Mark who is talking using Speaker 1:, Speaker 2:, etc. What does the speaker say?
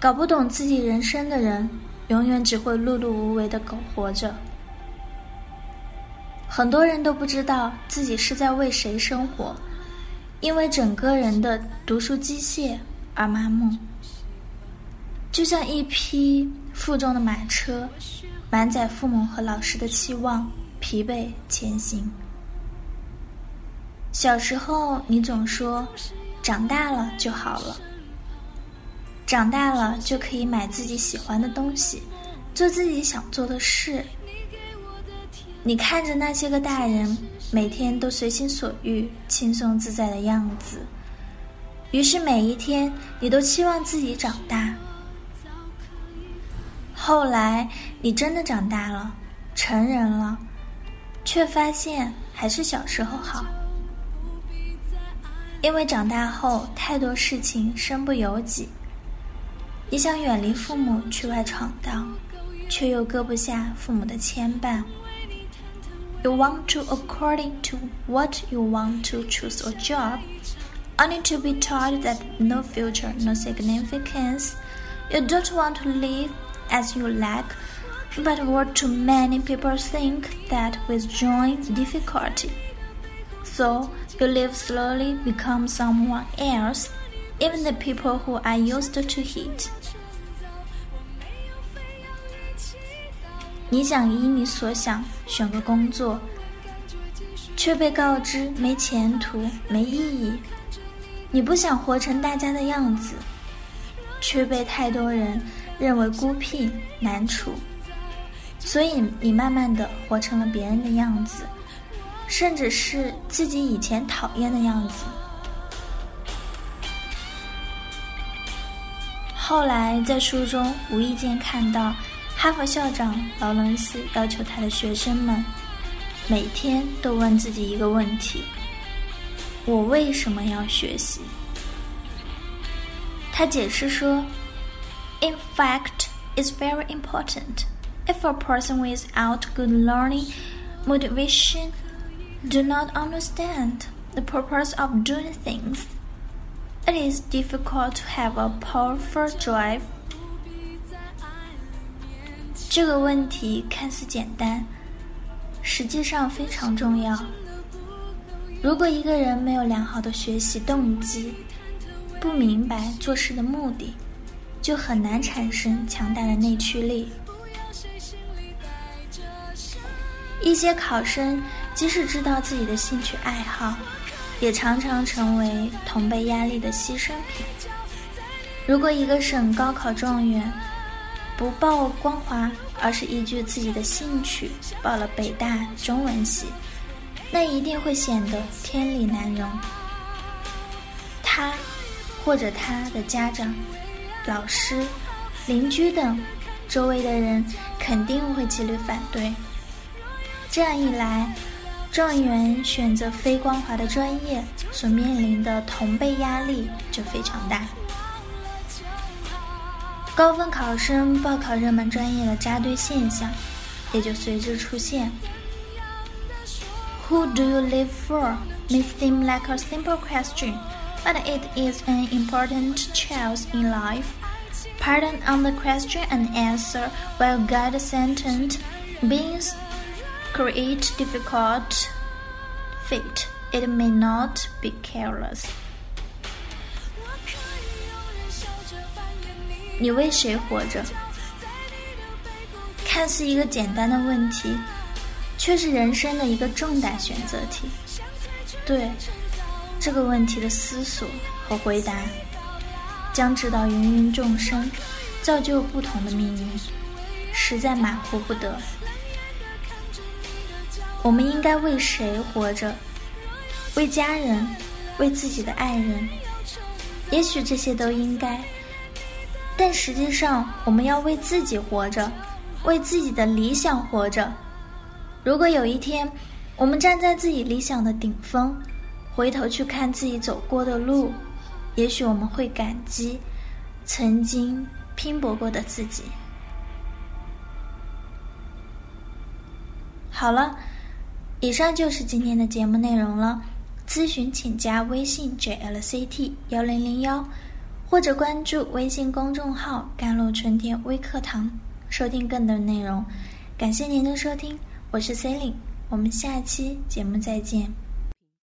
Speaker 1: 搞不懂自己人生的人，永远只会碌碌无为的苟活着。很多人都不知道自己是在为谁生活，因为整个人的读书机械而麻木，就像一匹负重的马车，满载父母和老师的期望，疲惫前行。小时候，你总说，长大了就好了。长大了就可以买自己喜欢的东西，做自己想做的事。你看着那些个大人每天都随心所欲、轻松自在的样子，于是每一天你都期望自己长大。后来你真的长大了，成人了，却发现还是小时候好，因为长大后太多事情身不由己。你想远离父母去外闯荡，却又搁不下父母的牵绊。You want to according to what you want to choose a job, only to be told that no future, no significance. You don't want to live as you like, but what too many people think that with joy difficulty. So you live slowly, become someone else, even the people who are used to hate. 你想依你所想选个工作，却被告知没前途、没意义；你不想活成大家的样子，却被太多人认为孤僻难处，所以你慢慢的活成了别人的样子，甚至是自己以前讨厌的样子。后来在书中无意间看到。哈佛校长劳伦斯要求他的学生们每天都问自己一个问题：我为什么要学习？他解释说：“In fact, it's very important. If a person without good learning motivation do not understand the purpose of doing things, it is difficult to have a powerful drive.” 这个问题看似简单，实际上非常重要。如果一个人没有良好的学习动机，不明白做事的目的，就很难产生强大的内驱力。一些考生即使知道自己的兴趣爱好，也常常成为同辈压力的牺牲品。如果一个省高考状元，不报光华，而是依据自己的兴趣报了北大中文系，那一定会显得天理难容。他，或者他的家长、老师、邻居等周围的人肯定会极力反对。这样一来，状元选择非光华的专业所面临的同辈压力就非常大。高分考生报考热门专业的扎堆现象，也就随之出现。Who do you live for? May seem like a simple question, but it is an important choice in life. Pardon on the question and answer will guide the sentence. Beings create difficult fate. It may not be careless. 你为谁活着？看似一个简单的问题，却是人生的一个重大选择题。对这个问题的思索和回答，将指导芸芸众生，造就不同的命运，实在马虎不得。我们应该为谁活着？为家人，为自己的爱人。也许这些都应该。但实际上，我们要为自己活着，为自己的理想活着。如果有一天，我们站在自己理想的顶峰，回头去看自己走过的路，也许我们会感激曾经拼搏过的自己。好了，以上就是今天的节目内容了。咨询请加微信 jlct 幺零零幺，或者关注微信公众号“甘露春天微课堂”，收听更多内容。感谢您的收听，我是 c e l i n e 我们下期节目再见。